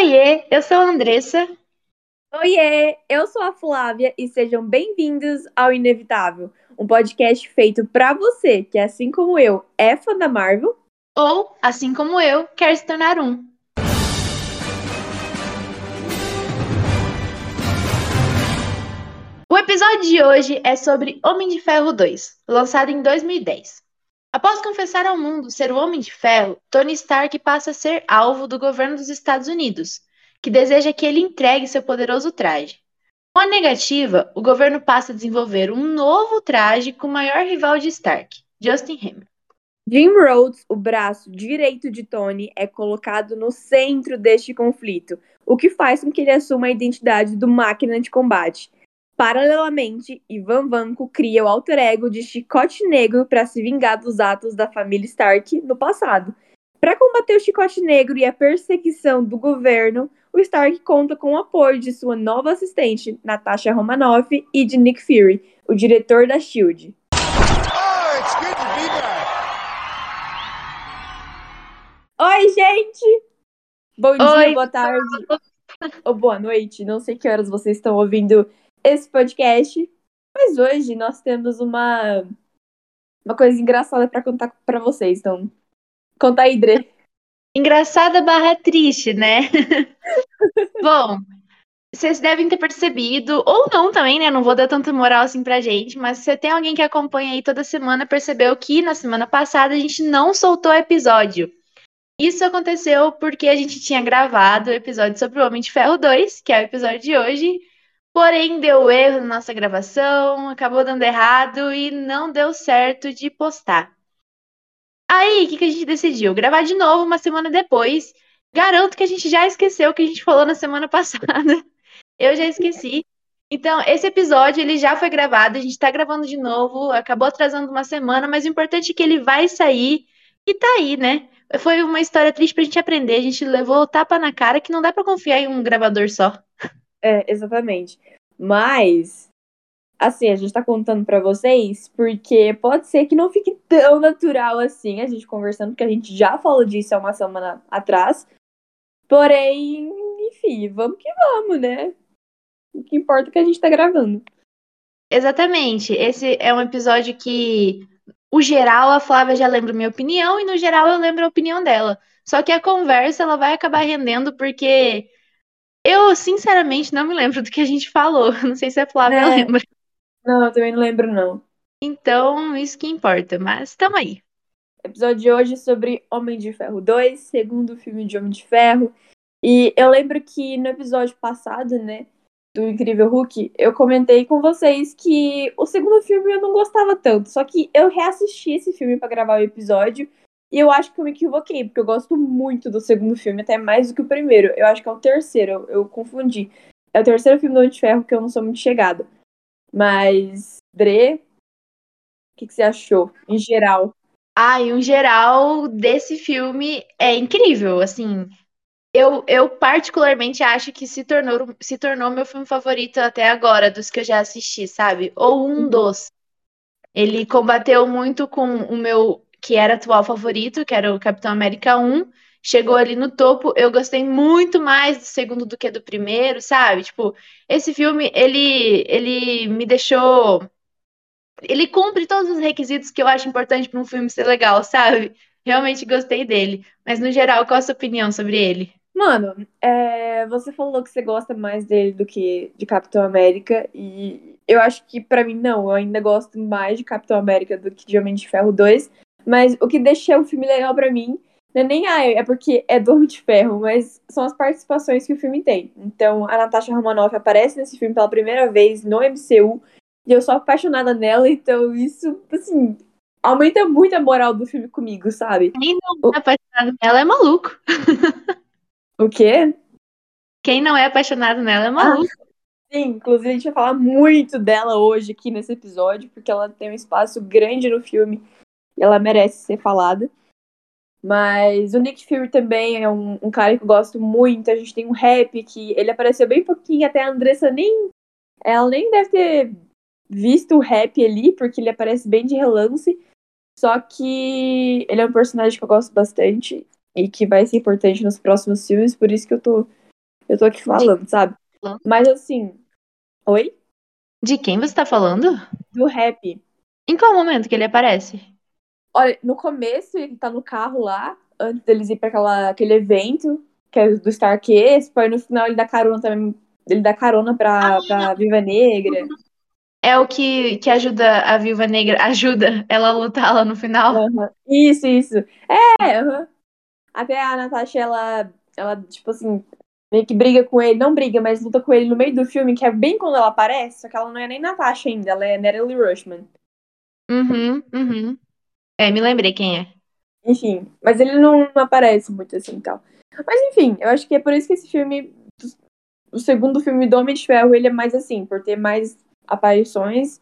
Oiê, eu sou a Andressa. Oiê, eu sou a Flávia e sejam bem-vindos ao Inevitável, um podcast feito para você que, assim como eu, é fã da Marvel ou, assim como eu, quer se tornar um. O episódio de hoje é sobre Homem de Ferro 2, lançado em 2010. Após confessar ao mundo ser o Homem de Ferro, Tony Stark passa a ser alvo do governo dos Estados Unidos, que deseja que ele entregue seu poderoso traje. Com a negativa, o governo passa a desenvolver um novo traje com o maior rival de Stark, Justin Hammer. Jim Rhodes, o braço direito de Tony, é colocado no centro deste conflito, o que faz com que ele assuma a identidade do máquina de combate. Paralelamente, Ivan Vanko cria o alter ego de Chicote Negro para se vingar dos atos da família Stark no passado. Para combater o Chicote Negro e a perseguição do governo, o Stark conta com o apoio de sua nova assistente, Natasha Romanoff, e de Nick Fury, o diretor da SHIELD. Oi, gente! Bom dia, Oi. boa tarde ou boa noite. Não sei que horas vocês estão ouvindo esse podcast. Mas hoje nós temos uma, uma coisa engraçada para contar para vocês. Então, conta aí, Dre. Engraçada barra triste, né? Bom, vocês devem ter percebido, ou não também, né? Não vou dar tanta moral assim pra gente, mas se tem alguém que acompanha aí toda semana, percebeu que na semana passada a gente não soltou episódio. Isso aconteceu porque a gente tinha gravado o episódio sobre o Homem de Ferro 2, que é o episódio de hoje, Porém, deu erro na nossa gravação, acabou dando errado e não deu certo de postar. Aí, o que, que a gente decidiu? Gravar de novo uma semana depois. Garanto que a gente já esqueceu o que a gente falou na semana passada. Eu já esqueci. Então, esse episódio ele já foi gravado, a gente está gravando de novo, acabou atrasando uma semana, mas o importante é que ele vai sair e tá aí, né? Foi uma história triste pra gente aprender, a gente levou tapa na cara que não dá para confiar em um gravador só. É, exatamente. Mas, assim, a gente tá contando para vocês porque pode ser que não fique tão natural assim a gente conversando, porque a gente já falou disso há uma semana atrás. Porém, enfim, vamos que vamos, né? O que importa é que a gente tá gravando. Exatamente. Esse é um episódio que, o geral, a Flávia já lembra minha opinião e no geral eu lembro a opinião dela. Só que a conversa ela vai acabar rendendo porque eu, sinceramente, não me lembro do que a gente falou. Não sei se a Flávia é. lembra. Não, eu também não lembro, não. Então, isso que importa, mas tamo aí. Episódio de hoje sobre Homem de Ferro 2, segundo filme de Homem de Ferro. E eu lembro que no episódio passado, né, do Incrível Hulk, eu comentei com vocês que o segundo filme eu não gostava tanto. Só que eu reassisti esse filme para gravar o episódio e eu acho que eu me equivoquei, porque eu gosto muito do segundo filme, até mais do que o primeiro. Eu acho que é o terceiro, eu, eu confundi. É o terceiro filme do Homem de Ferro que eu não sou muito chegada. Mas, Dre, o que, que você achou, em geral? Ah, em geral desse filme é incrível, assim. Eu, eu particularmente acho que se tornou, se tornou meu filme favorito até agora, dos que eu já assisti, sabe? Ou um uhum. dos. Ele combateu muito com o meu que era atual favorito, que era o Capitão América 1, chegou ali no topo. Eu gostei muito mais do segundo do que do primeiro, sabe? Tipo, esse filme, ele, ele me deixou. Ele cumpre todos os requisitos que eu acho importante para um filme ser legal, sabe? Realmente gostei dele. Mas, no geral, qual a sua opinião sobre ele? Mano, é, você falou que você gosta mais dele do que de Capitão América, e eu acho que para mim não, eu ainda gosto mais de Capitão América do que de Homem de Ferro 2, mas o que deixa o filme legal para mim não é nem ah, é porque é do Homem de Ferro, mas são as participações que o filme tem. Então, a Natasha Romanoff aparece nesse filme pela primeira vez no MCU, e eu sou apaixonada nela, então isso, assim, aumenta muito a moral do filme comigo, sabe? Quem não é apaixonado nela é maluco. o quê? Quem não é apaixonado nela é maluco. Ah, sim, inclusive a gente vai falar muito dela hoje aqui nesse episódio, porque ela tem um espaço grande no filme ela merece ser falada. Mas o Nick Fury também é um, um, cara que eu gosto muito. A gente tem um rap que ele apareceu bem pouquinho, até a Andressa nem. Ela nem deve ter visto o rap ali, porque ele aparece bem de relance. Só que ele é um personagem que eu gosto bastante e que vai ser importante nos próximos filmes, por isso que eu tô Eu tô aqui falando, sabe? Mas assim. Oi? De quem você tá falando? Do rap. Em qual momento que ele aparece? Olha, no começo ele tá no carro lá, antes deles ir pra aquela, aquele evento, que é do Stark Expo, e no final ele dá carona também. Ele dá carona pra, ah, pra Viva Negra. É o que, que ajuda a Viúva Negra, ajuda ela a lutar lá no final. Uhum. Isso, isso. É, uhum. até a Natasha, ela, ela, tipo assim, meio que briga com ele, não briga, mas luta com ele no meio do filme, que é bem quando ela aparece, só que ela não é nem Natasha ainda, ela é Natalie Rushman. Uhum, uhum. É, me lembrei quem é. Enfim, mas ele não, aparece muito assim e tal. Mas enfim, eu acho que é por isso que esse filme, o segundo filme do Homem de Ferro, ele é mais assim, por ter mais aparições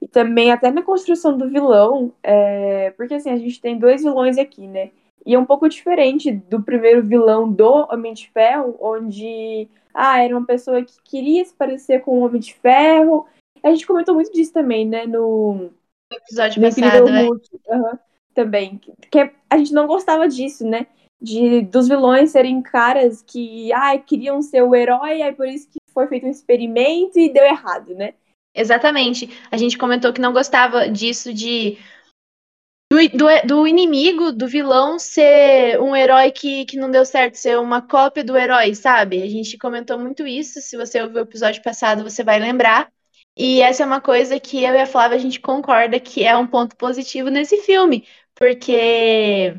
e também até na construção do vilão, é... porque assim, a gente tem dois vilões aqui, né? E é um pouco diferente do primeiro vilão do Homem de Ferro, onde ah, era uma pessoa que queria se parecer com o Homem de Ferro. A gente comentou muito disso também, né? No episódio passado, é. também. Que a gente não gostava disso, né? De dos vilões serem caras que ai, queriam ser o herói, aí por isso que foi feito um experimento e deu errado, né? Exatamente. A gente comentou que não gostava disso de do, do, do, inimigo, do vilão, ser um herói que, que não deu certo, ser uma cópia do herói, sabe? A gente comentou muito isso. Se você ouviu o episódio passado, você vai lembrar. E essa é uma coisa que eu e a Flávia a gente concorda que é um ponto positivo nesse filme, porque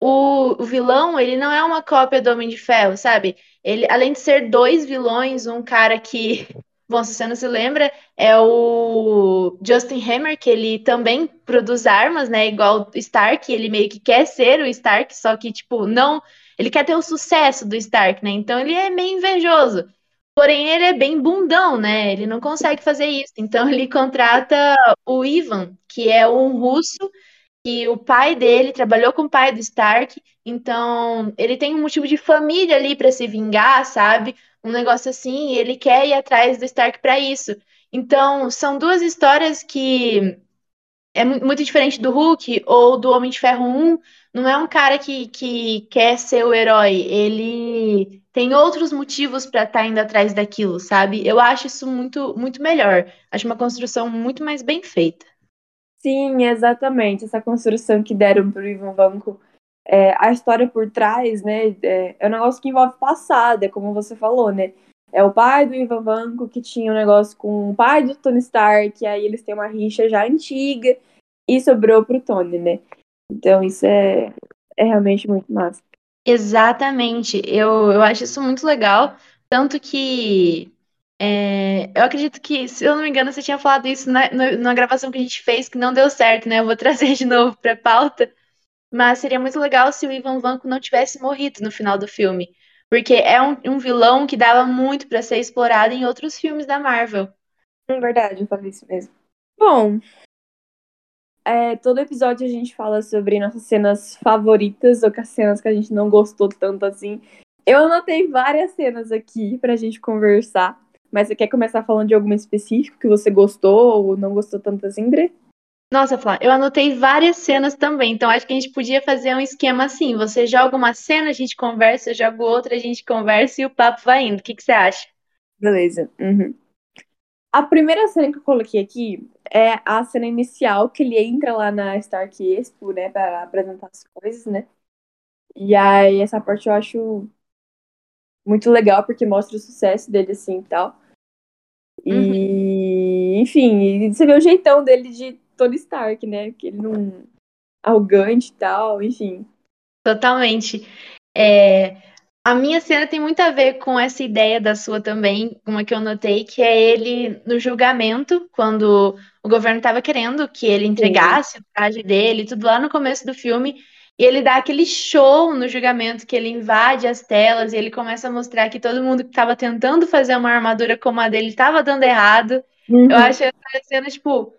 o, o vilão, ele não é uma cópia do Homem de Ferro, sabe? Ele, além de ser dois vilões, um cara que Bom, se você não se lembra, é o Justin Hammer, que ele também produz armas, né? Igual o Stark, ele meio que quer ser o Stark, só que, tipo, não. Ele quer ter o sucesso do Stark, né? Então ele é meio invejoso. Porém, ele é bem bundão, né? Ele não consegue fazer isso. Então ele contrata o Ivan, que é um russo, que o pai dele trabalhou com o pai do Stark. Então ele tem um motivo de família ali para se vingar, sabe? um negócio assim, ele quer ir atrás do Stark para isso. Então, são duas histórias que é muito diferente do Hulk ou do Homem de Ferro 1. Não é um cara que, que quer ser o herói, ele tem outros motivos para estar tá indo atrás daquilo, sabe? Eu acho isso muito, muito melhor. Acho uma construção muito mais bem feita. Sim, exatamente. Essa construção que deram pro Ivan Vanko é, a história por trás, né, é, é um negócio que envolve passado, é como você falou, né? É o pai do Ivan Vanko que tinha um negócio com o pai do Tony Stark, aí eles têm uma rixa já antiga e sobrou pro Tony, né? Então isso é, é realmente muito massa. Exatamente, eu, eu acho isso muito legal, tanto que é, eu acredito que, se eu não me engano, você tinha falado isso na, na gravação que a gente fez, que não deu certo, né? Eu vou trazer de novo pra pauta, mas seria muito legal se o Ivan Vanko não tivesse morrido no final do filme. Porque é um, um vilão que dava muito para ser explorado em outros filmes da Marvel. É verdade, eu falei isso mesmo. Bom, é, todo episódio a gente fala sobre nossas cenas favoritas ou que as cenas que a gente não gostou tanto assim. Eu anotei várias cenas aqui pra gente conversar. Mas você quer começar falando de alguma específico que você gostou ou não gostou tanto assim, André? Nossa, Flá, eu anotei várias cenas também, então acho que a gente podia fazer um esquema assim: você joga uma cena, a gente conversa, eu jogo outra, a gente conversa e o papo vai indo. O que, que você acha? Beleza. Uhum. A primeira cena que eu coloquei aqui é a cena inicial, que ele entra lá na Stark Expo, né, pra apresentar as coisas, né? E aí, essa parte eu acho muito legal, porque mostra o sucesso dele, assim, e tal. E, uhum. enfim, você vê o jeitão dele de Tony Stark, né? Que ele não. arrogante e tal, enfim. Totalmente. É, a minha cena tem muito a ver com essa ideia da sua também, uma que eu notei, que é ele no julgamento, quando o governo estava querendo que ele entregasse Sim. o traje dele, tudo lá no começo do filme, e ele dá aquele show no julgamento, que ele invade as telas e ele começa a mostrar que todo mundo que estava tentando fazer uma armadura como a dele estava dando errado. Uhum. Eu acho essa cena, tipo,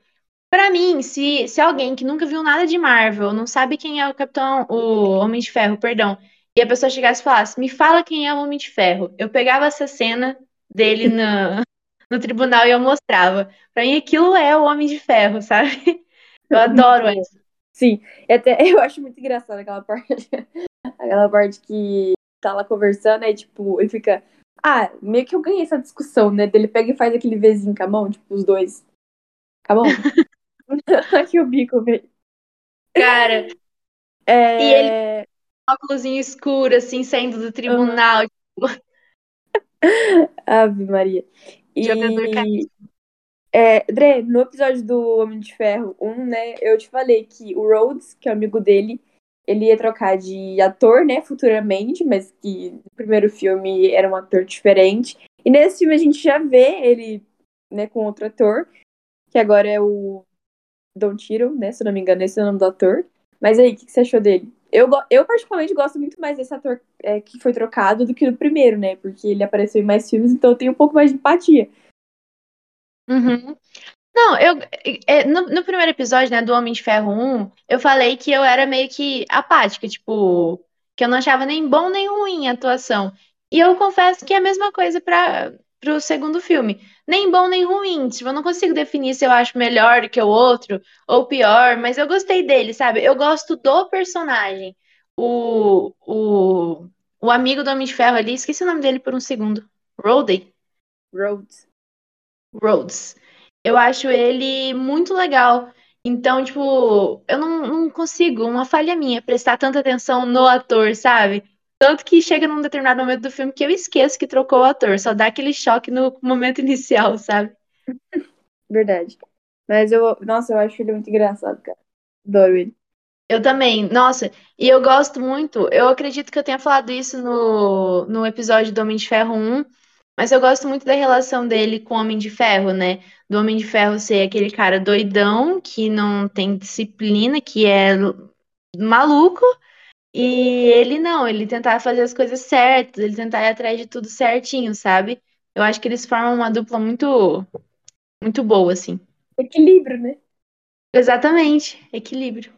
Pra mim, se, se alguém que nunca viu nada de Marvel, não sabe quem é o Capitão, o Homem de Ferro, perdão, e a pessoa chegasse e falasse, me fala quem é o Homem de Ferro, eu pegava essa cena dele no, no tribunal e eu mostrava. Pra mim, aquilo é o Homem de Ferro, sabe? Eu adoro isso. Sim, até eu acho muito engraçado aquela parte, aquela parte que tá lá conversando, aí tipo, ele fica, Ah, meio que eu ganhei essa discussão, né? Dele pega e faz aquele Vzinho com a mão, tipo, os dois. Com a mão. Aqui o bico, velho. Cara. É... E ele óculos escuro, assim, saindo do tribunal. Uhum. Ave Maria. E... Jogador. É, Dre, no episódio do Homem de Ferro 1, né, eu te falei que o Rhodes, que é amigo dele, ele ia trocar de ator, né, futuramente, mas que no primeiro filme era um ator diferente. E nesse filme a gente já vê ele, né, com outro ator, que agora é o Don Tiro, né, se não me engano, esse é o nome do ator. Mas aí, o que, que, você achou dele? Eu, eu particularmente gosto muito mais desse ator é, que foi trocado do que do primeiro, né, porque ele apareceu em mais filmes, então eu tenho um pouco mais de empatia. Uhum. Não, eu é, no, no, primeiro episódio, né, do Homem de Ferro 1, eu falei que eu era meio que apática, tipo, que eu não achava nem bom nem ruim a atuação. E eu confesso que é a mesma coisa para pro segundo filme. Nem bom nem ruim. Tipo, eu não consigo definir se eu acho melhor que o outro ou pior, mas eu gostei dele, sabe? Eu gosto do personagem. O, o, o amigo do Homem de Ferro ali, esqueci o nome dele por um segundo. Rhodey? Rhodes. Rhodes. Eu acho ele muito legal. Então, tipo, eu não, não consigo, uma falha minha, prestar tanta atenção no ator, sabe? Tanto que chega num determinado momento do filme que eu esqueço que trocou o ator, só dá aquele choque no momento inicial, sabe? Verdade. Mas eu, nossa, eu acho ele muito engraçado, cara. Adoro ele. Eu também, nossa, e eu gosto muito, eu acredito que eu tenha falado isso no, no episódio do Homem de Ferro 1, mas eu gosto muito da relação dele com o Homem de Ferro, né? Do Homem de Ferro ser aquele cara doidão, que não tem disciplina, que é maluco, e ele não, ele tentar fazer as coisas certas, ele tentar ir atrás de tudo certinho, sabe? Eu acho que eles formam uma dupla muito, muito boa, assim. Equilíbrio, né? Exatamente, equilíbrio.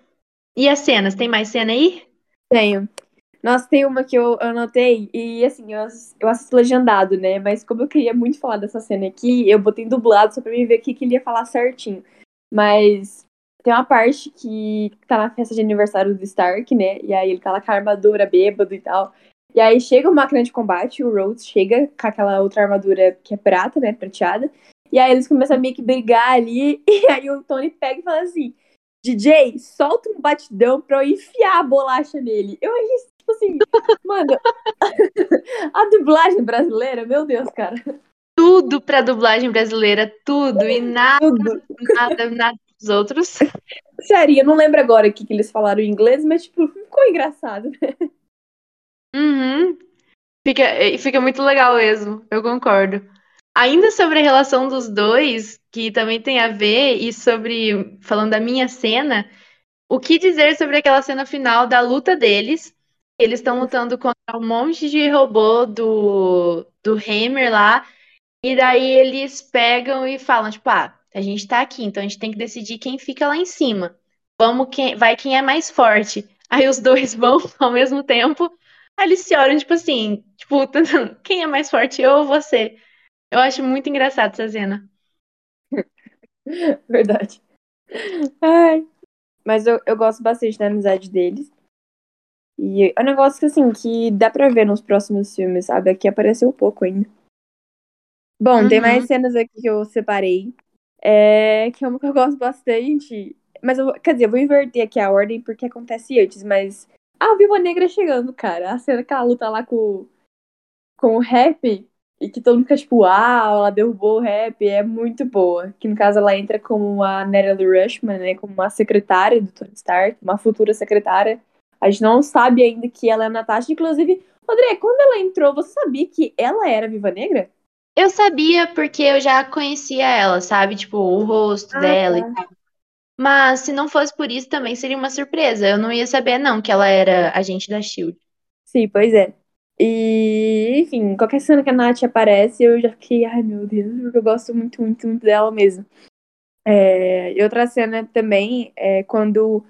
E as cenas? Tem mais cena aí? Tenho. Nossa, tem uma que eu anotei e assim, eu, eu assisto legendado, né? Mas como eu queria muito falar dessa cena aqui, eu botei dublado só pra mim ver o que, que ele ia falar certinho. Mas tem uma parte que tá na festa de aniversário do Stark, né? E aí ele tá lá com a armadura bêbado e tal. E aí chega uma máquina de combate, o Rhodes chega com aquela outra armadura que é prata, né? Prateada. E aí eles começam a meio que brigar ali. E aí o Tony pega e fala assim: DJ, solta um batidão pra eu enfiar a bolacha nele. Eu achei Tipo assim, mano, a dublagem brasileira, meu Deus, cara. Tudo pra dublagem brasileira, tudo. E nada, tudo. nada, nada dos outros. Sério, eu não lembro agora o que, que eles falaram em inglês, mas, tipo, ficou engraçado, né? Uhum. Fica, fica muito legal mesmo, eu concordo. Ainda sobre a relação dos dois, que também tem a ver, e sobre, falando da minha cena, o que dizer sobre aquela cena final da luta deles, eles estão lutando contra um monte de robô do, do Hammer lá. E daí eles pegam e falam, tipo, ah, a gente tá aqui, então a gente tem que decidir quem fica lá em cima. Vamos quem vai quem é mais forte. Aí os dois vão ao mesmo tempo. Aí eles se olham, tipo assim, tipo, quem é mais forte, eu ou você? Eu acho muito engraçado essa cena. Verdade. Ai. Mas eu, eu gosto bastante da amizade deles. E é um negócio que, assim, que dá pra ver nos próximos filmes, sabe? Aqui apareceu pouco ainda. Bom, uhum. tem mais cenas aqui que eu separei. É, que é uma que eu gosto bastante. Mas eu, quer dizer, eu vou inverter aqui a ordem porque acontece antes, mas. A Viva Negra chegando, cara. A cena que ela luta lá com, com o rap. E que todo mundo fica tipo, ah, ela derrubou o rap, é muito boa. Que no caso ela entra como a Natalie Rushman, né? Como uma secretária do Tony Stark, uma futura secretária. A gente não sabe ainda que ela é a Natasha. Inclusive, André, quando ela entrou, você sabia que ela era Viva Negra? Eu sabia porque eu já conhecia ela, sabe? Tipo, o rosto ah, dela tá. e tal. Mas se não fosse por isso, também seria uma surpresa. Eu não ia saber, não, que ela era agente da Shield. Sim, pois é. E, enfim, qualquer cena que a Nath aparece, eu já fiquei, ai meu Deus, porque eu gosto muito, muito, muito dela mesmo. É, e outra cena também é quando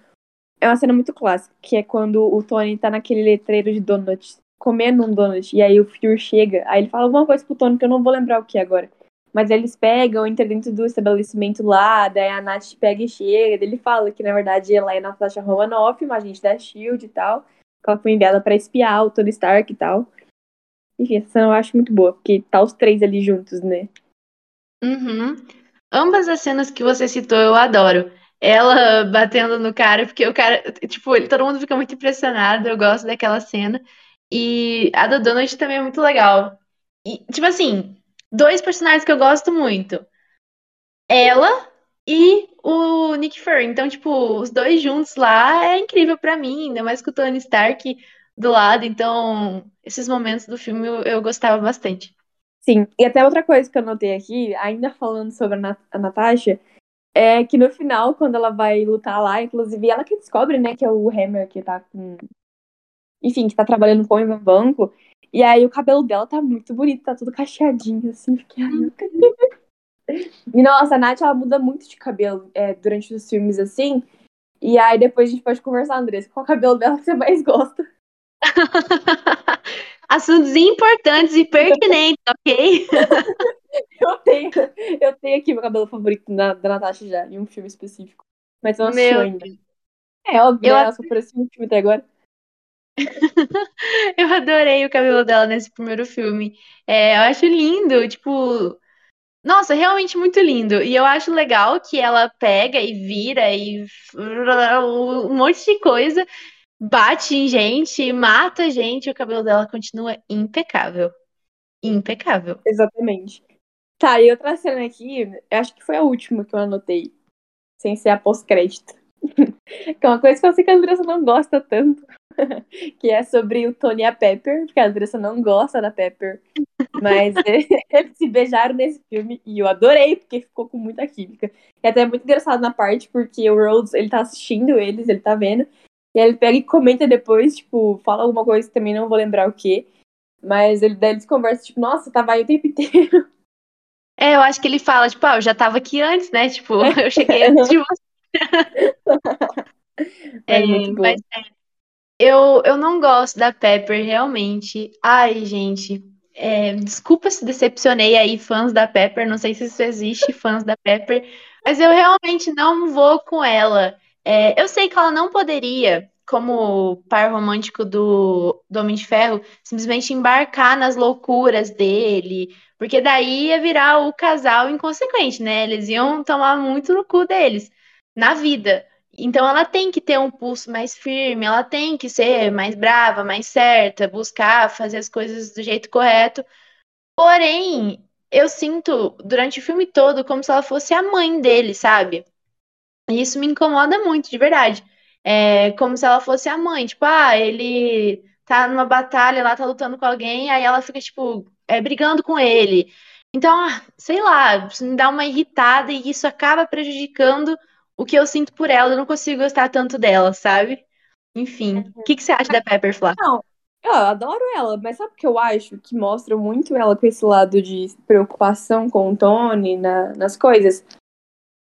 é uma cena muito clássica, que é quando o Tony tá naquele letreiro de donuts, comendo um donut, e aí o Fury chega, aí ele fala alguma coisa pro Tony que eu não vou lembrar o que agora. Mas eles pegam, entram dentro do estabelecimento lá, daí a Nath pega e chega, ele fala que na verdade ela é Natasha Romanoff, uma agente da SHIELD e tal, que ela foi enviada para espiar o Tony Stark e tal. Enfim, essa cena eu acho muito boa, porque tá os três ali juntos, né? Uhum. Ambas as cenas que você citou eu adoro. Ela batendo no cara, porque o cara, tipo, ele, todo mundo fica muito impressionado, eu gosto daquela cena. E a do Donald também é muito legal. E, tipo assim, dois personagens que eu gosto muito. Ela e o Nick Fury. Então, tipo, os dois juntos lá é incrível pra mim, ainda mais com o Tony Stark do lado. Então, esses momentos do filme eu, eu gostava bastante. Sim, e até outra coisa que eu notei aqui, ainda falando sobre a, Nat a Natasha, é que no final, quando ela vai lutar lá, inclusive ela que descobre, né, que é o Hammer que tá com. Enfim, que tá trabalhando com o Banco. E aí o cabelo dela tá muito bonito, tá tudo cacheadinho, assim. Fiquei, ai, eu E nossa, a Nath, ela muda muito de cabelo é, durante os filmes, assim. E aí depois a gente pode conversar, Andressa, qual cabelo dela que você mais gosta? Assuntos importantes e pertinentes, ok? eu, tenho, eu tenho aqui meu cabelo favorito da, da Natasha já, em um filme específico. Mas não assistiu ainda. É óbvio, eu... né? Ela só apareceu um filme até agora. eu adorei o cabelo dela nesse primeiro filme. É, eu acho lindo, tipo. Nossa, realmente muito lindo. E eu acho legal que ela pega e vira e um monte de coisa bate em gente, mata gente, e o cabelo dela continua impecável. Impecável. Exatamente. Tá, e outra cena aqui, acho que foi a última que eu anotei, sem ser a pós-crédito. que é uma coisa que eu sei que a Andressa não gosta tanto, que é sobre o Tony e a Pepper, porque a Andressa não gosta da Pepper. Mas eles se beijaram nesse filme e eu adorei, porque ficou com muita química. E até é muito engraçado na parte, porque o Rhodes, ele tá assistindo eles, ele tá vendo, e aí ele pega e comenta depois, tipo, fala alguma coisa que também não vou lembrar o que. Mas ele, daí eles conversam, tipo, nossa, tava aí o tempo inteiro. É, eu acho que ele fala, tipo, ah, eu já tava aqui antes, né? Tipo, eu cheguei antes de você. é, é mas é, eu, eu não gosto da Pepper, realmente. Ai, gente. É, desculpa se decepcionei aí, fãs da Pepper. Não sei se isso existe, fãs da Pepper. Mas eu realmente não vou com ela. É, eu sei que ela não poderia, como par romântico do, do Homem de Ferro, simplesmente embarcar nas loucuras dele, porque daí ia virar o casal inconsequente, né? Eles iam tomar muito no cu deles na vida. Então ela tem que ter um pulso mais firme, ela tem que ser mais brava, mais certa, buscar fazer as coisas do jeito correto. Porém, eu sinto durante o filme todo como se ela fosse a mãe dele, sabe? E isso me incomoda muito, de verdade. É como se ela fosse a mãe, tipo, ah, ele tá numa batalha lá, tá lutando com alguém, aí ela fica, tipo, é, brigando com ele. Então, ah, sei lá, isso me dá uma irritada e isso acaba prejudicando o que eu sinto por ela. Eu não consigo gostar tanto dela, sabe? Enfim, o que, que você acha da Pepper Flá? Não, eu adoro ela, mas sabe o que eu acho que mostra muito ela com esse lado de preocupação com o Tony na, nas coisas?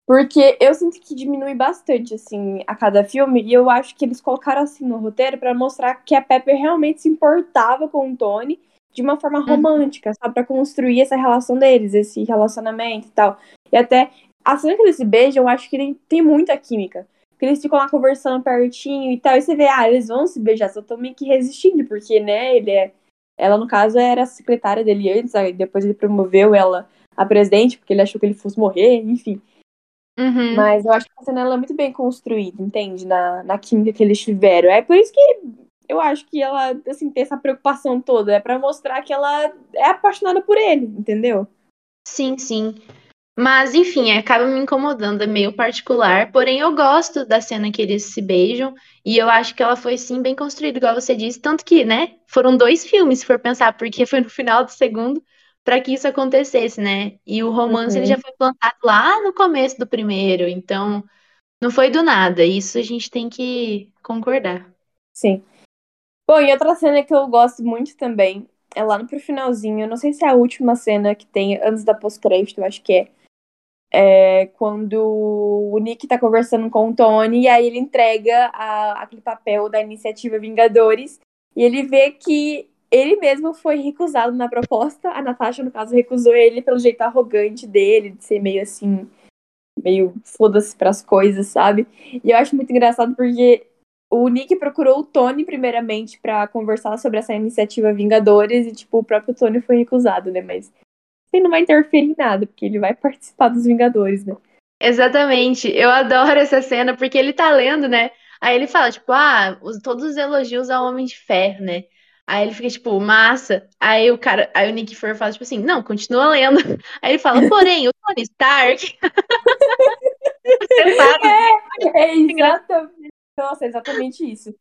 Porque eu sinto que diminui bastante, assim, a cada filme, e eu acho que eles colocaram assim no roteiro para mostrar que a Pepper realmente se importava com o Tony de uma forma uhum. romântica, sabe? Pra construir essa relação deles, esse relacionamento e tal. E até a cena que eles se beijam, eu acho que tem, tem muita química. Porque eles ficam lá conversando pertinho e tal, e você vê, ah, eles vão se beijar, só estão meio que resistindo, porque, né, ele é. Ela, no caso, era a secretária dele antes, depois ele promoveu ela a presidente, porque ele achou que ele fosse morrer, enfim. Uhum. Mas eu acho que a cena ela é muito bem construída, entende? Na, na química que eles tiveram. É por isso que eu acho que ela, assim, tem essa preocupação toda. É para mostrar que ela é apaixonada por ele, entendeu? Sim, sim. Mas, enfim, acaba me incomodando, é meio particular. Porém, eu gosto da cena que eles se beijam. E eu acho que ela foi, sim, bem construída, igual você disse. Tanto que, né, foram dois filmes, se for pensar, porque foi no final do segundo para que isso acontecesse, né? E o romance uhum. ele já foi plantado lá no começo do primeiro, então não foi do nada. Isso a gente tem que concordar. Sim. Bom, e outra cena que eu gosto muito também é lá no finalzinho. Eu não sei se é a última cena que tem antes da pós-crédito, eu acho que é. É quando o Nick tá conversando com o Tony e aí ele entrega a, aquele papel da iniciativa Vingadores e ele vê que ele mesmo foi recusado na proposta. A Natasha, no caso, recusou ele pelo jeito arrogante dele, de ser meio assim, meio foda-se pras coisas, sabe? E eu acho muito engraçado porque o Nick procurou o Tony primeiramente para conversar sobre essa iniciativa Vingadores e, tipo, o próprio Tony foi recusado, né? Mas ele não vai interferir em nada, porque ele vai participar dos Vingadores, né? Exatamente. Eu adoro essa cena porque ele tá lendo, né? Aí ele fala, tipo, ah, os, todos os elogios ao Homem de Ferro, né? Aí ele fica, tipo, massa. Aí o cara, aí o Nick Fury fala, tipo assim, não, continua lendo. Aí ele fala, porém, o Tony Stark. É, é exatamente. Nossa, é exatamente isso.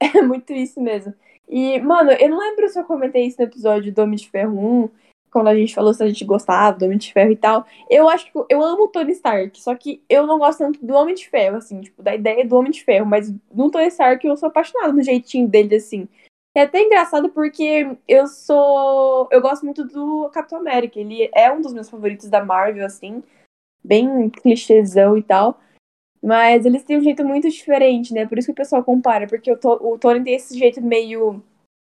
É muito isso mesmo. E, mano, eu não lembro se eu comentei isso no episódio do Homem de Ferro 1, quando a gente falou se a gente gostava do Homem de Ferro e tal. Eu acho que eu amo o Tony Stark, só que eu não gosto tanto do Homem de Ferro, assim, tipo, da ideia do Homem de Ferro, mas no Tony Stark eu sou apaixonada no jeitinho dele, assim. É até engraçado porque eu sou. Eu gosto muito do Capitão América. Ele é um dos meus favoritos da Marvel, assim. Bem clichêzão e tal. Mas eles têm um jeito muito diferente, né? Por isso que o pessoal compara. Porque o, Tony tem esse jeito meio.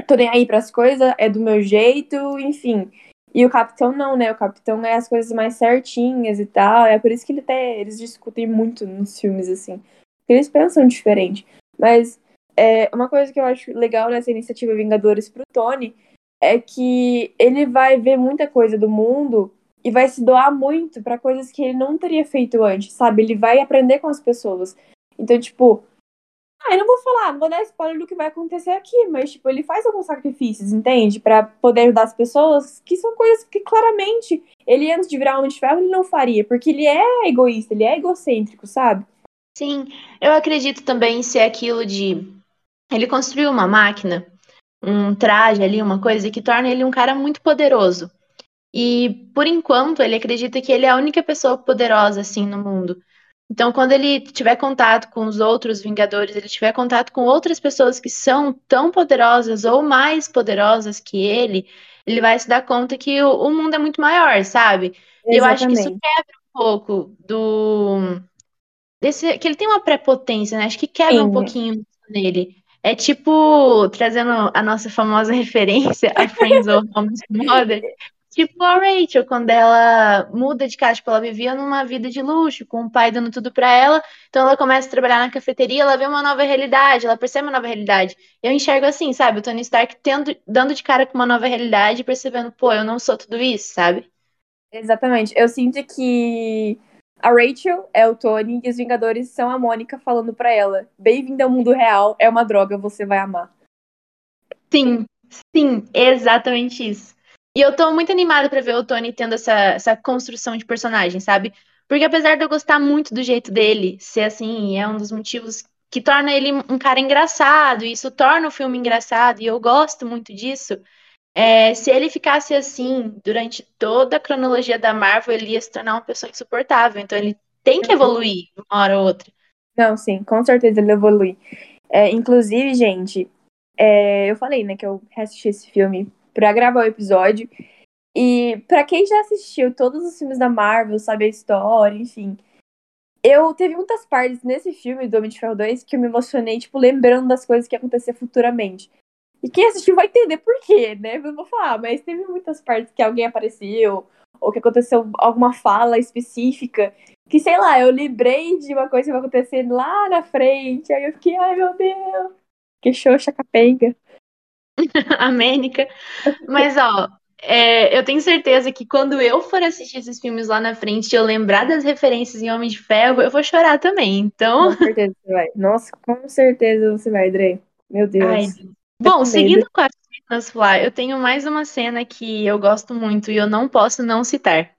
Tô nem aí pras coisas, é do meu jeito, enfim. E o Capitão não, né? O Capitão é as coisas mais certinhas e tal. É por isso que ele até, eles discutem muito nos filmes, assim. Eles pensam diferente. Mas é, uma coisa que eu acho legal nessa iniciativa Vingadores pro Tony é que ele vai ver muita coisa do mundo e vai se doar muito para coisas que ele não teria feito antes, sabe? Ele vai aprender com as pessoas. Então, tipo, ah, eu não vou falar, não vou dar spoiler do que vai acontecer aqui, mas, tipo, ele faz alguns sacrifícios, entende? para poder ajudar as pessoas, que são coisas que claramente ele, antes de virar homem de ferro, ele não faria, porque ele é egoísta, ele é egocêntrico, sabe? Sim, eu acredito também ser aquilo de. Ele construiu uma máquina, um traje ali, uma coisa que torna ele um cara muito poderoso. E, por enquanto, ele acredita que ele é a única pessoa poderosa, assim, no mundo. Então, quando ele tiver contato com os outros Vingadores, ele tiver contato com outras pessoas que são tão poderosas ou mais poderosas que ele, ele vai se dar conta que o, o mundo é muito maior, sabe? E eu acho que isso quebra um pouco do. Desse, que ele tem uma prepotência, né? Acho que quebra Sim. um pouquinho nele. É tipo, trazendo a nossa famosa referência a Friends of Homes Mother, Tipo a Rachel, quando ela muda de casa, tipo, ela vivia numa vida de luxo, com o pai dando tudo para ela, então ela começa a trabalhar na cafeteria, ela vê uma nova realidade, ela percebe uma nova realidade. Eu enxergo assim, sabe, o Tony Stark tendo, dando de cara com uma nova realidade, percebendo, pô, eu não sou tudo isso, sabe? Exatamente. Eu sinto que a Rachel é o Tony e os Vingadores são a Mônica falando para ela: Bem-vinda ao mundo real, é uma droga, você vai amar. Sim, sim, exatamente isso. E eu tô muito animada para ver o Tony tendo essa, essa construção de personagem, sabe? Porque apesar de eu gostar muito do jeito dele ser assim, é um dos motivos que torna ele um cara engraçado, e isso torna o filme engraçado, e eu gosto muito disso. É, se ele ficasse assim durante toda a cronologia da Marvel, ele ia se tornar uma pessoa insuportável. Então ele tem que evoluir uma hora ou outra. Não, sim, com certeza ele evolui. É, inclusive, gente, é, eu falei, né, que eu assisti esse filme para gravar o episódio. E para quem já assistiu todos os filmes da Marvel, sabe a história, enfim. Eu teve muitas partes nesse filme do Homem de Ferro 2 que eu me emocionei, tipo, lembrando das coisas que ia acontecer futuramente. E quem assistiu vai entender por quê, né? Eu vou falar, mas teve muitas partes que alguém apareceu, ou que aconteceu alguma fala específica, que sei lá, eu lembrei de uma coisa que vai acontecer lá na frente, aí eu fiquei, ai meu Deus, que xoxa capenga. Amênica. Mas, ó, é, eu tenho certeza que quando eu for assistir esses filmes lá na frente e eu lembrar das referências em Homem de Ferro, eu vou chorar também. Então. Com certeza você vai. Nossa, com certeza você vai, Dre. Meu Deus. Ai, bom, seguindo com as cenas, Flá, eu tenho mais uma cena que eu gosto muito e eu não posso não citar.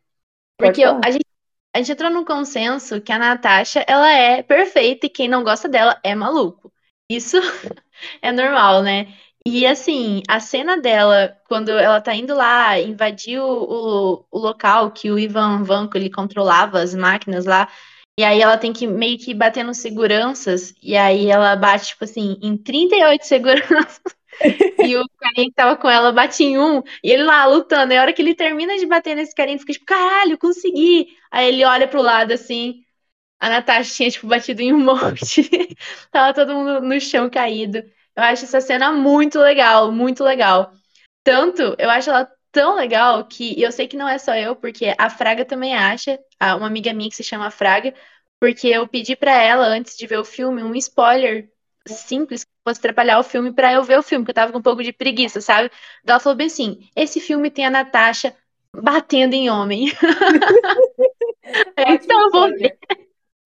Porque eu, a, gente, a gente entrou num consenso que a Natasha, ela é perfeita e quem não gosta dela é maluco. Isso é normal, né? E assim, a cena dela, quando ela tá indo lá invadir o, o, local que o Ivan Vanko ele controlava as máquinas lá, e aí ela tem que meio que bater nos seguranças, e aí ela bate, tipo assim, em 38 seguranças. e o carinha que tava com ela bate em um, e ele lá lutando. E a hora que ele termina de bater nesse carinha, fica tipo, caralho, consegui. Aí ele olha pro lado assim, a Natasha tinha, tipo, batido em um monte. Tava todo mundo no chão caído. Eu acho essa cena muito legal, muito legal. Tanto, eu acho ela tão legal que eu sei que não é só eu, porque a Fraga também acha, uma amiga minha que se chama Fraga, porque eu pedi para ela antes de ver o filme um spoiler simples que fosse atrapalhar o filme para eu ver o filme, porque eu tava com um pouco de preguiça, sabe? Então ela falou bem assim: esse filme tem a Natasha batendo em homem. então vou ver.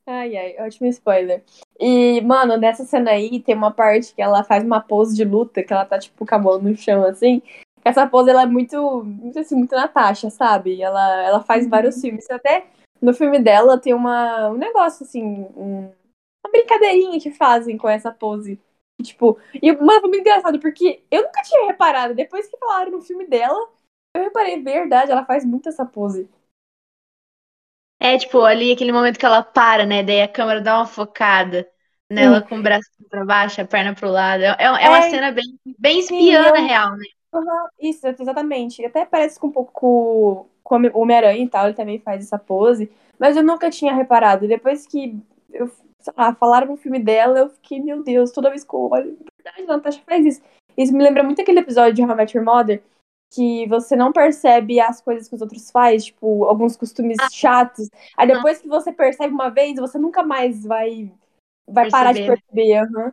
Ai, ai, ótimo spoiler. E, mano, nessa cena aí tem uma parte que ela faz uma pose de luta, que ela tá, tipo, com a mão no chão, assim. Essa pose, ela é muito, muito assim, muito Natasha, sabe? Ela, ela faz uhum. vários filmes. Até no filme dela tem uma, um negócio, assim, um, uma brincadeirinha que fazem com essa pose. Tipo, e mano, foi muito engraçado, porque eu nunca tinha reparado. Depois que falaram no filme dela, eu reparei, verdade, ela faz muito essa pose. É, tipo, ali aquele momento que ela para, né? Daí a câmera dá uma focada nela com o braço pra baixo, a perna pro lado. É, é, é uma cena bem, bem espiã, na real, né? Uhum, isso, exatamente. Até parece com um pouco com, o Homem-Aranha e tal, ele também faz essa pose. Mas eu nunca tinha reparado. Depois que eu, lá, falaram no filme dela, eu fiquei, meu Deus, toda vez que eu olho, verdade, a Natasha faz isso. Isso me lembra muito aquele episódio de How I Met Your Mother, que você não percebe as coisas que os outros fazem, tipo, alguns costumes ah. chatos. Aí depois que você percebe uma vez, você nunca mais vai, vai parar de perceber. Uhum.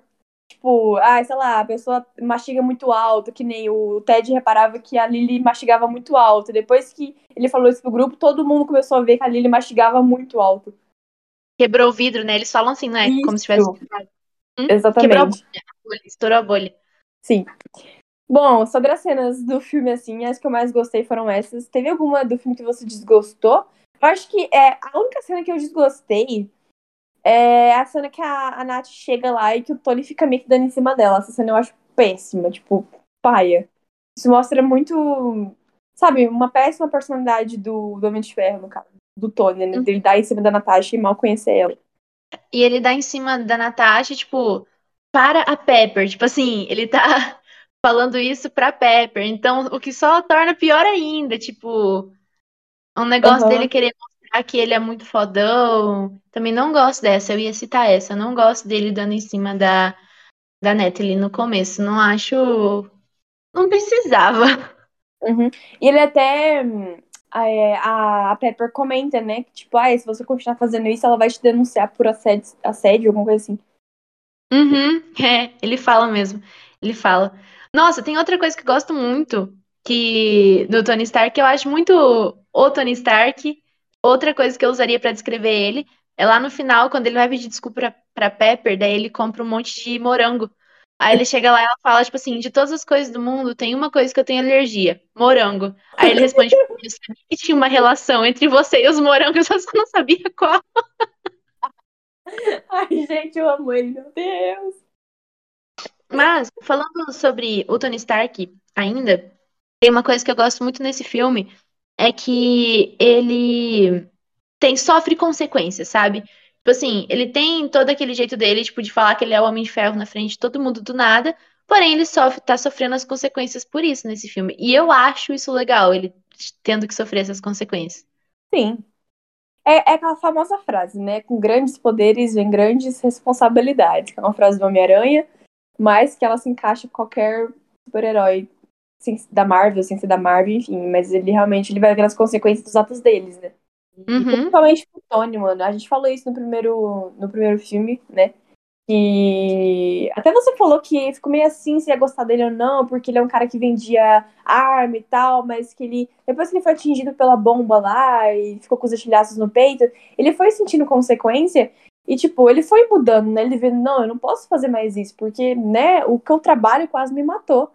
Tipo, ah, sei lá, a pessoa mastiga muito alto, que nem o Ted reparava que a Lily mastigava muito alto. Depois que ele falou isso pro grupo, todo mundo começou a ver que a Lily mastigava muito alto. Quebrou o vidro, né? Eles falam assim, né? Como se tivesse. Hum? Exatamente. Quebrou a bolha, estourou a bolha. Sim. Bom, sobre as cenas do filme, assim, as que eu mais gostei foram essas. Teve alguma do filme que você desgostou? Eu acho que é a única cena que eu desgostei é a cena que a, a Nath chega lá e que o Tony fica meio que dando em cima dela. Essa cena eu acho péssima, tipo, paia. Isso mostra muito, sabe, uma péssima personalidade do, do Homem de Ferro, no caso, do Tony, né? Ele dá em cima da Natasha e mal conhecer ela. E ele dá em cima da Natasha, tipo, para a Pepper. Tipo assim, ele tá falando isso pra Pepper. Então, o que só torna pior ainda, tipo, um negócio uhum. dele querer mostrar que ele é muito fodão. Também não gosto dessa, eu ia citar essa. Eu não gosto dele dando em cima da, da Natalie no começo. Não acho. Não precisava. Uhum. E ele até. É, a, a Pepper comenta, né? Que, tipo, ah, se você continuar fazendo isso, ela vai te denunciar por assédio, assédio alguma coisa assim. Uhum, é, ele fala mesmo. Ele fala. Nossa, tem outra coisa que eu gosto muito que do Tony Stark, eu acho muito o Tony Stark. Outra coisa que eu usaria para descrever ele é lá no final, quando ele vai pedir desculpa pra, pra Pepper, daí ele compra um monte de morango. Aí ele chega lá e ela fala, tipo assim, de todas as coisas do mundo, tem uma coisa que eu tenho alergia, morango. Aí ele responde, eu sabia que tinha uma relação entre você e os morangos, eu só não sabia qual. Ai, gente, eu amo ele, meu Deus. Mas, falando sobre o Tony Stark ainda, tem uma coisa que eu gosto muito nesse filme, é que ele tem sofre consequências, sabe? Tipo assim, ele tem todo aquele jeito dele, tipo, de falar que ele é o Homem de Ferro na frente de todo mundo do nada, porém ele sofre, tá sofrendo as consequências por isso nesse filme. E eu acho isso legal, ele tendo que sofrer essas consequências. Sim. É, é aquela famosa frase, né? Com grandes poderes vem grandes responsabilidades. É uma frase do Homem-Aranha, mas que ela se encaixa em qualquer super-herói da Marvel, sem ser da Marvel, enfim, mas ele realmente ele vai ver as consequências dos atos deles, né? Uhum. Principalmente o Tony, mano. A gente falou isso no primeiro, no primeiro filme, né? E até você falou que ficou meio assim se ia gostar dele ou não, porque ele é um cara que vendia arma e tal, mas que ele, depois que ele foi atingido pela bomba lá e ficou com os estilhaços no peito, ele foi sentindo consequência e, tipo, ele foi mudando, né? Ele vendo, não, eu não posso fazer mais isso, porque, né, o que eu trabalho quase me matou.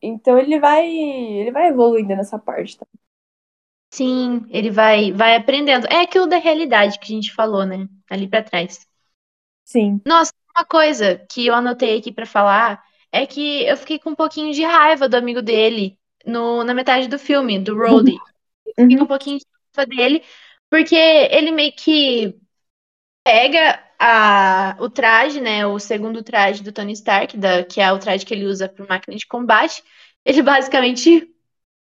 Então ele vai. Ele vai evoluindo nessa parte, tá? Sim, ele vai, vai aprendendo. É aquilo da realidade que a gente falou, né? Ali para trás. Sim. Nossa, uma coisa que eu anotei aqui para falar é que eu fiquei com um pouquinho de raiva do amigo dele no, na metade do filme, do Rhodey. Uhum. Fiquei com um pouquinho de raiva dele, porque ele meio que pega a, o traje, né, o segundo traje do Tony Stark, da, que é o traje que ele usa para máquina de combate, ele basicamente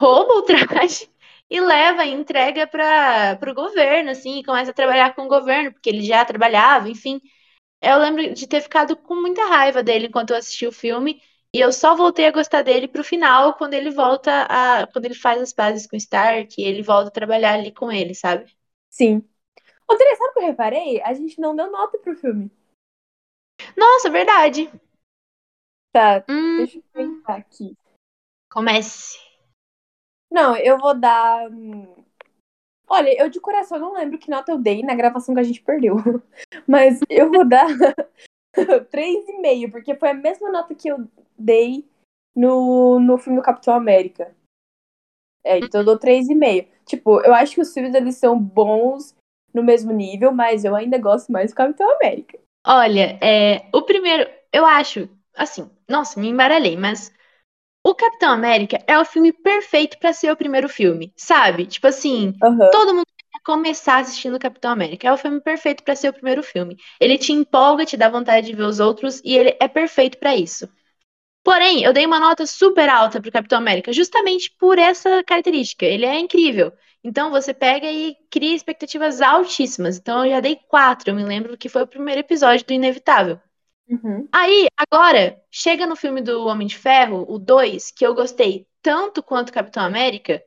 rouba o traje e leva e entrega para o governo, assim, e começa a trabalhar com o governo, porque ele já trabalhava, enfim. Eu lembro de ter ficado com muita raiva dele enquanto eu assisti o filme, e eu só voltei a gostar dele pro final, quando ele volta a. quando ele faz as pazes com o Stark, e ele volta a trabalhar ali com ele, sabe? Sim, Ô, sabe o que eu reparei? A gente não deu nota pro filme. Nossa, verdade. Tá, Hum, deixa eu pensar aqui. comece. Não, eu vou dar. hum, Olha, eu de coração não lembro que nota eu dei na gravação que a gente perdeu. Mas eu vou dar 3,5, porque foi a mesma nota que eu dei no, no filme do Capitão América. É, então eu dou 3,5. Tipo, eu acho que os filmes eles são bons no mesmo nível, mas eu ainda gosto mais do Capitão América. Olha, é, o primeiro, eu acho, assim, nossa, me embaralhei, mas o Capitão América é o filme perfeito pra ser o primeiro filme, sabe? Tipo assim, Aham. todo mundo quer começar assistindo o Capitão América. É o filme perfeito pra ser o primeiro filme. Ele te empolga, te dá vontade de ver os outros e ele é perfeito pra isso. Porém, eu dei uma nota super alta pro Capitão América, justamente por essa característica. Ele é incrível. Então você pega e cria expectativas altíssimas. Então eu já dei quatro. Eu me lembro que foi o primeiro episódio do Inevitável. Uhum. Aí, agora, chega no filme do Homem de Ferro, o 2, que eu gostei tanto quanto Capitão América.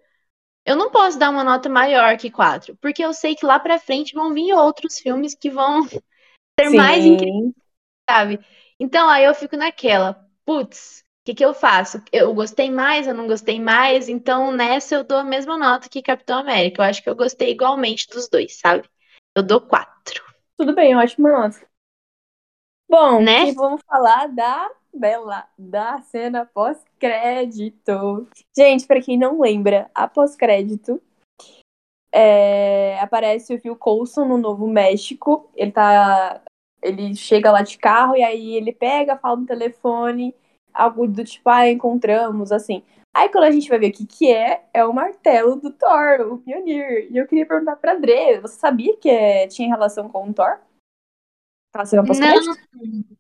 Eu não posso dar uma nota maior que 4, porque eu sei que lá pra frente vão vir outros filmes que vão ser mais incríveis, Sim. sabe? Então aí eu fico naquela, putz, que que eu faço? Eu gostei mais, eu não gostei mais, então nessa eu dou a mesma nota que Capitão América. Eu acho que eu gostei igualmente dos dois, sabe? Eu dou 4, Tudo bem, ótima nota. Bom, né? que vamos falar da Bela, da cena pós-crédito. Gente, pra quem não lembra, a pós-crédito é, aparece o Phil Coulson no Novo México. Ele tá. Ele chega lá de carro e aí ele pega, fala no telefone, algo do tipo, ah, encontramos, assim. Aí quando a gente vai ver o que que é, é o martelo do Thor, o Mjolnir. E eu queria perguntar pra André, você sabia que é- tinha relação com o Thor? Tava sendo Não,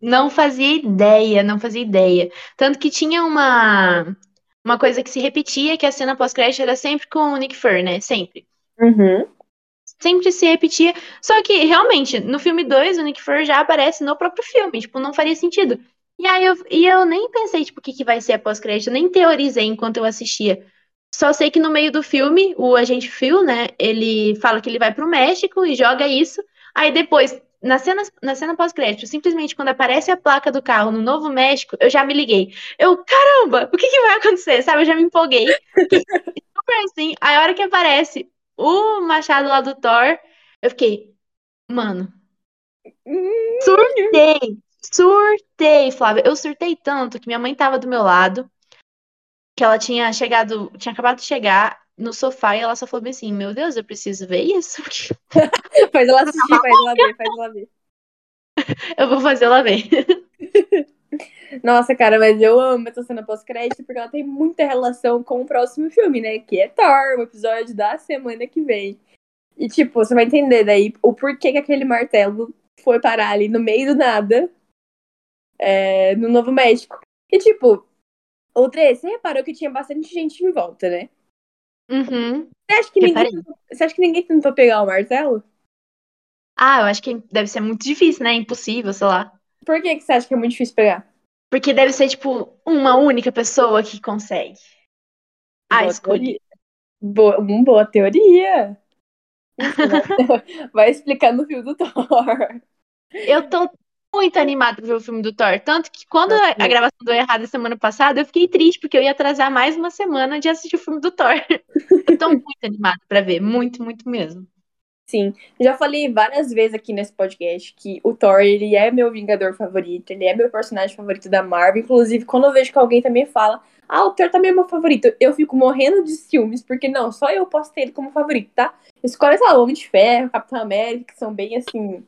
não fazia ideia, não fazia ideia. Tanto que tinha uma uma coisa que se repetia, que a cena pós-crédito era sempre com o Nick Fury, né? Sempre. Uhum. Sempre se repetia. Só que, realmente, no filme 2, o Nick Fury já aparece no próprio filme. Tipo, não faria sentido. E aí eu, e eu nem pensei, tipo, o que, que vai ser a pós-crédito. Nem teorizei enquanto eu assistia. Só sei que no meio do filme, o agente Phil, né? Ele fala que ele vai pro México e joga isso. Aí depois, na cena, na cena pós-crédito, simplesmente quando aparece a placa do carro no Novo México, eu já me liguei. Eu, caramba, o que, que vai acontecer? Sabe? Eu já me empolguei. Super assim, aí a hora que aparece o machado lá do Thor, eu fiquei, mano, surtei, surtei, Flávia. Eu surtei tanto que minha mãe tava do meu lado, que ela tinha chegado, tinha acabado de chegar no sofá e ela só falou bem assim: Meu Deus, eu preciso ver isso, Faz ela assistir, faz ela ver, faz ela ver. eu vou fazer ela ver. Nossa, cara, mas eu amo essa cena pós-crédito porque ela tem muita relação com o próximo filme, né? Que é Thor, o episódio da semana que vem. E, tipo, você vai entender daí o porquê que aquele martelo foi parar ali no meio do nada é, no Novo México. E, tipo, outra, você reparou que tinha bastante gente em volta, né? Uhum. Você acha que, ninguém, você acha que ninguém tentou pegar o martelo? Ah, eu acho que deve ser muito difícil, né? Impossível, sei lá. Por que, que você acha que é muito difícil pegar? Porque deve ser, tipo, uma única pessoa que consegue. Ah, Boa escolhi. teoria. Boa, hum, boa teoria. Vai, vai explicar no fio do Thor. Eu tô muito animada pra ver o filme do Thor. Tanto que quando a, a gravação deu errado semana passada, eu fiquei triste, porque eu ia atrasar mais uma semana de assistir o filme do Thor. Eu tô muito animada pra ver. Muito, muito mesmo. Sim, já falei várias vezes aqui nesse podcast que o Thor, ele é meu Vingador favorito, ele é meu personagem favorito da Marvel. Inclusive, quando eu vejo que alguém também fala, ah, o Thor também é meu favorito, eu fico morrendo de ciúmes, porque não, só eu posso ter ele como favorito, tá? Escolhe, sei lá, o Homem de Ferro, Capitão América, que são bem assim,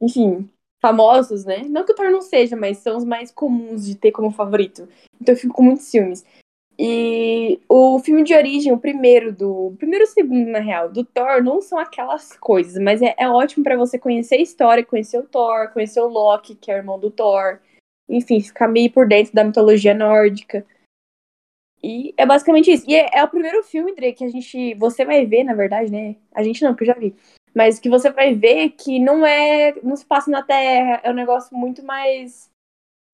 enfim, famosos, né? Não que o Thor não seja, mas são os mais comuns de ter como favorito. Então eu fico com muitos ciúmes. E o filme de origem, o primeiro do. O primeiro e segundo, na real, do Thor, não são aquelas coisas, mas é, é ótimo pra você conhecer a história, conhecer o Thor, conhecer o Loki, que é irmão do Thor. Enfim, ficar meio por dentro da mitologia nórdica. E é basicamente isso. E é, é o primeiro filme, Dre, que a gente. Você vai ver, na verdade, né? A gente não, porque eu já vi. Mas que você vai ver que não é. Não se passa na Terra, é um negócio muito mais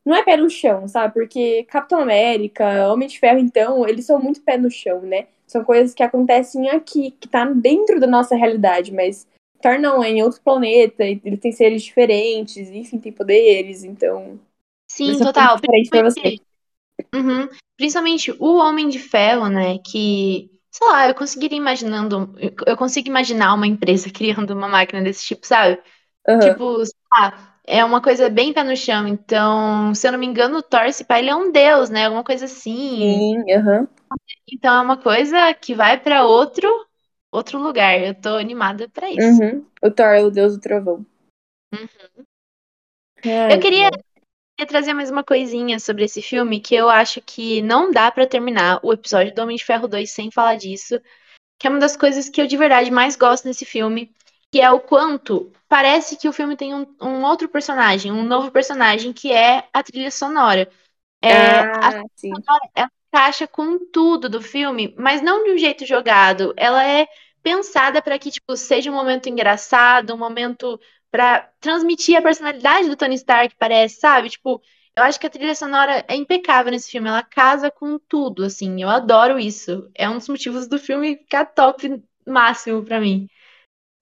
não é pé no chão, sabe? Porque Capitão América, Homem de Ferro, então, eles são muito pé no chão, né? São coisas que acontecem aqui, que tá dentro da nossa realidade, mas Thor não, é em outro planeta, ele tem seres diferentes, enfim, tem poderes, então. Sim, total. Principalmente, uhum, principalmente o Homem de Ferro, né? Que, sei lá, eu conseguiria imaginando. Eu consigo imaginar uma empresa criando uma máquina desse tipo, sabe? Uhum. Tipo, sei lá, é uma coisa bem pé no chão. Então, se eu não me engano, o Thor, esse pai, ele é um deus, né? Alguma coisa assim. Sim, aham. Uhum. Então é uma coisa que vai para outro outro lugar. Eu tô animada para isso. Uhum. O Thor é o deus do trovão. Uhum. Ai, eu queria, queria trazer mais uma coisinha sobre esse filme que eu acho que não dá para terminar o episódio do Homem de Ferro 2 sem falar disso, que é uma das coisas que eu de verdade mais gosto nesse filme, que é o quanto parece que o filme tem um, um outro personagem, um novo personagem que é a trilha sonora. É, ah, a sim. Sonora, ela encaixa com tudo do filme, mas não de um jeito jogado. Ela é pensada para que tipo seja um momento engraçado, um momento para transmitir a personalidade do Tony Stark, parece, sabe? Tipo, eu acho que a trilha sonora é impecável nesse filme, ela casa com tudo, assim. Eu adoro isso. É um dos motivos do filme ficar top máximo para mim.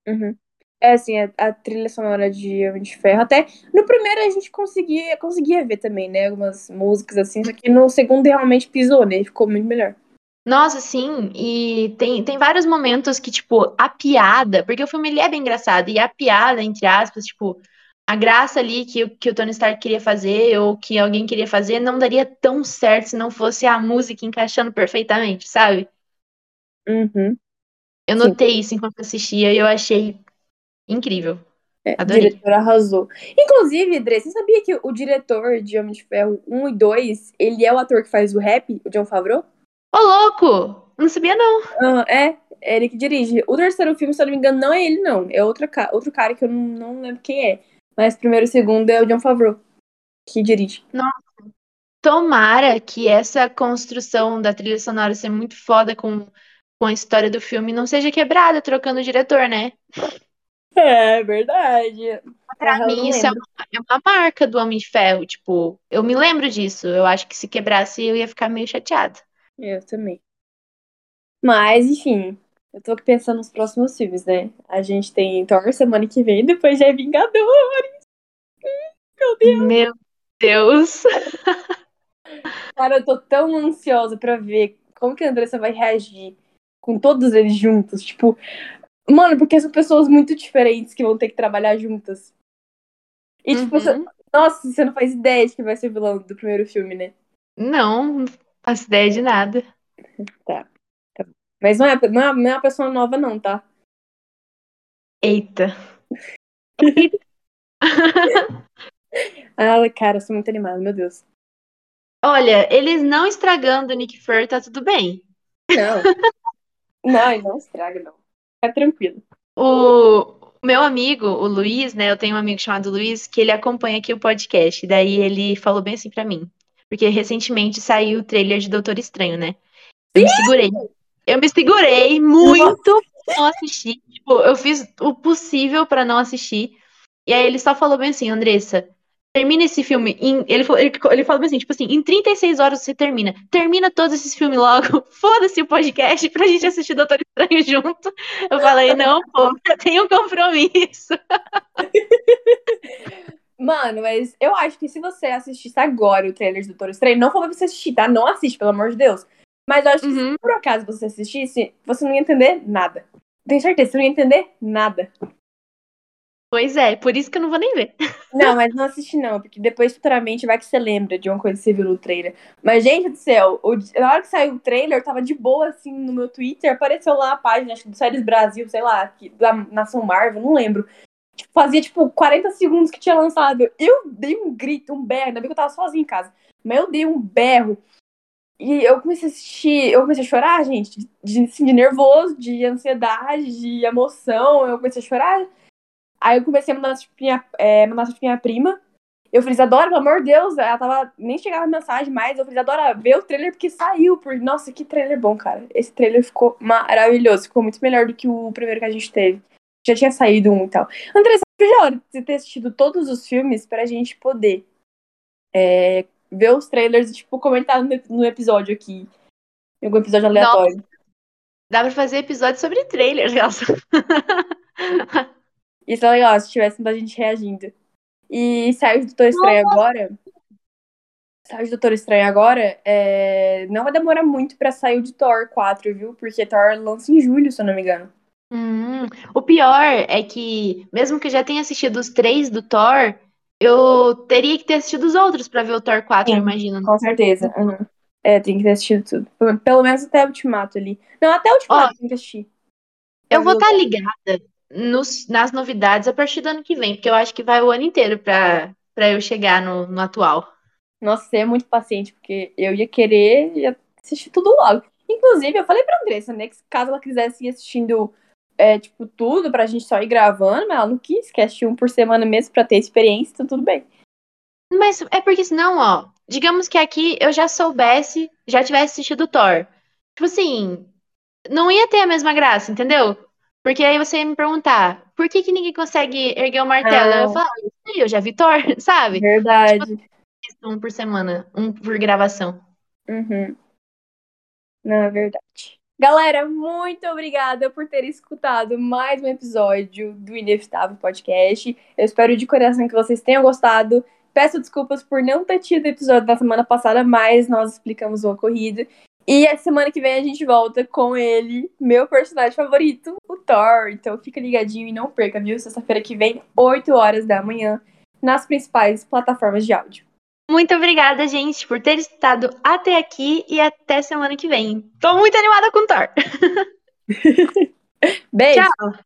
Uhum. É, assim, a, a, trilha sonora de Homem de Ferro. Até no primeiro a gente conseguia, conseguia ver também, né? Algumas músicas assim, só que no segundo realmente pisou, né? Ficou muito melhor. Nossa, sim, e tem, tem vários momentos que, tipo, a piada, porque o filme ele é bem engraçado, e a piada, entre aspas, tipo, a graça ali que, que o Tony Stark queria fazer, ou que alguém queria fazer, não daria tão certo se não fosse a música encaixando perfeitamente, sabe? Uhum. Eu notei sim. isso enquanto assistia e eu achei incrível. É, o diretor arrasou. Inclusive, Dre, você sabia que o diretor de Homem de Ferro 1 e 2, ele é o ator que faz o rap, o John Favreau? Ô, louco! Não sabia, não. É, é ele que dirige. O terceiro filme, se eu não me engano, não é ele, não. É outro, outro cara que eu não, não lembro quem é. Mas primeiro e segundo é o John Favreau que dirige. Nossa. Tomara que essa construção da trilha sonora ser muito foda com, com a história do filme não seja quebrada trocando o diretor, né? É verdade. Pra mim, isso é uma, é uma, marca do Homem de Ferro. Tipo, eu me lembro disso. Eu acho que se quebrasse, eu ia ficar meio chateada. Eu também. Mas, enfim, eu tô pensando nos próximos filmes, né? A gente tem Thor semana que vem, depois já é Vingadores. Meu Deus. Meu Deus. Cara, eu tô tão ansiosa pra ver como que a Andressa vai reagir com todos eles juntos. Tipo, mano, porque são pessoas muito diferentes que vão ter que trabalhar juntas. E, tipo, uhum. você... nossa, você não faz ideia de que vai ser o vilão do primeiro filme, né? Não, faço ideia de nada. Tá. tá. Mas não é, não, é, não é uma pessoa nova, não, tá? Eita. ah, cara, eu sou muito animada, meu Deus. Olha, eles não estragando o Nick Fury, tá tudo bem. Não. não, não estraga, não. Tá tranquilo. O meu amigo, o Luiz, né? Eu tenho um amigo chamado Luiz, que ele acompanha aqui o podcast. Daí ele falou bem assim para mim. Porque recentemente saiu o trailer de Doutor Estranho, né? Eu me segurei. Eu me segurei muito pra não assistir. Tipo, eu fiz o possível para não assistir. E aí ele só falou bem assim, Andressa, termina esse filme em. Ele, ele, ele falou assim, tipo assim, em 36 horas você termina. Termina todos esses filmes logo. Foda-se o podcast pra gente assistir Doutor Estranho junto. Eu falei, não, pô, eu tenho um compromisso. Mano, mas eu acho que se você assistisse agora o trailer do Doutor Estranho, não falou pra você assistir, tá? Não assiste, pelo amor de Deus. Mas eu acho que uhum. se por acaso você assistisse, você não ia entender nada. Tenho certeza, você não ia entender nada. Pois é, por isso que eu não vou nem ver. Não, mas não assiste não, porque depois futuramente vai que você lembra de uma coisa que você viu no trailer. Mas, gente do céu, o, na hora que saiu o trailer, eu tava de boa, assim, no meu Twitter, apareceu lá a página, acho que do Séries Brasil, sei lá, que, da Nação Marvel, não lembro. Tipo, fazia, tipo, 40 segundos que tinha lançado. Eu dei um grito, um berro. Ainda bem que eu tava sozinha em casa. Mas eu dei um berro. E eu comecei a assistir. Eu comecei a chorar, gente. De, assim, de nervoso, de ansiedade, de emoção. Eu comecei a chorar. Aí eu comecei a mandar pra minha, é, mandar minha prima. Eu falei, Adora, pelo amor de Deus, ela tava. Nem chegava mensagem mais. Eu falei, Adora, vê o trailer porque saiu. Por... Nossa, que trailer bom, cara. Esse trailer ficou maravilhoso. Ficou muito melhor do que o primeiro que a gente teve já tinha saído um e tal. Você já hora de ter assistido todos os filmes pra gente poder é, ver os trailers e, tipo, comentar no, no episódio aqui. Em algum episódio aleatório. Nossa. Dá pra fazer episódio sobre trailers, Elsa. Isso é legal, se tivesse muita gente reagindo. E saiu o Doutor Estranho agora. Saiu o Doutor Estranho agora. É... Não vai demorar muito pra sair o de Thor 4, viu? Porque Thor lança em julho, se eu não me engano. Hum, o pior é que, mesmo que eu já tenha assistido os três do Thor, eu teria que ter assistido os outros pra ver o Thor 4, Sim, eu imagino. Com certeza. Uhum. É, tem que ter assistido tudo. Pelo- menos até o Ultimato ali. Não, até o Ultimato tem que assistir. Eu vou estar ligada nos- nas novidades a partir do ano que vem, porque eu acho que vai o ano inteiro pra, pra eu chegar no, no atual. Nossa, você é muito paciente, porque eu ia querer assistir tudo logo. Inclusive, eu falei pra Andressa, né, que caso ela quisesse ir assistindo, é, tipo, tudo pra gente só ir gravando, mas ela não quis, quer assistir um por semana mesmo pra ter experiência, então tudo bem. Mas é porque senão, ó, digamos que aqui eu já soubesse, já tivesse assistido o Thor. Tipo assim, não ia ter a mesma graça, entendeu? Porque aí você ia me perguntar, por que que ninguém consegue erguer o martelo? Ah. Eu "Ah, eu já vi Thor, sabe? Verdade. Um por semana, um por gravação. Uhum. Não, é verdade. Galera, muito obrigada por ter escutado mais um episódio do Inevitável Podcast. Eu espero de coração que vocês tenham gostado. Peço desculpas por não ter tido episódio da semana passada, mas nós explicamos o ocorrido. E a semana que vem a gente volta com ele, meu personagem favorito, o Thor. Então fica ligadinho e não perca, viu? Sexta-feira que vem, 8 horas da manhã, nas principais plataformas de áudio. Muito obrigada, gente, por ter estado até aqui e até semana que vem. Tô muito animada com Thor. Beijo! Tchau!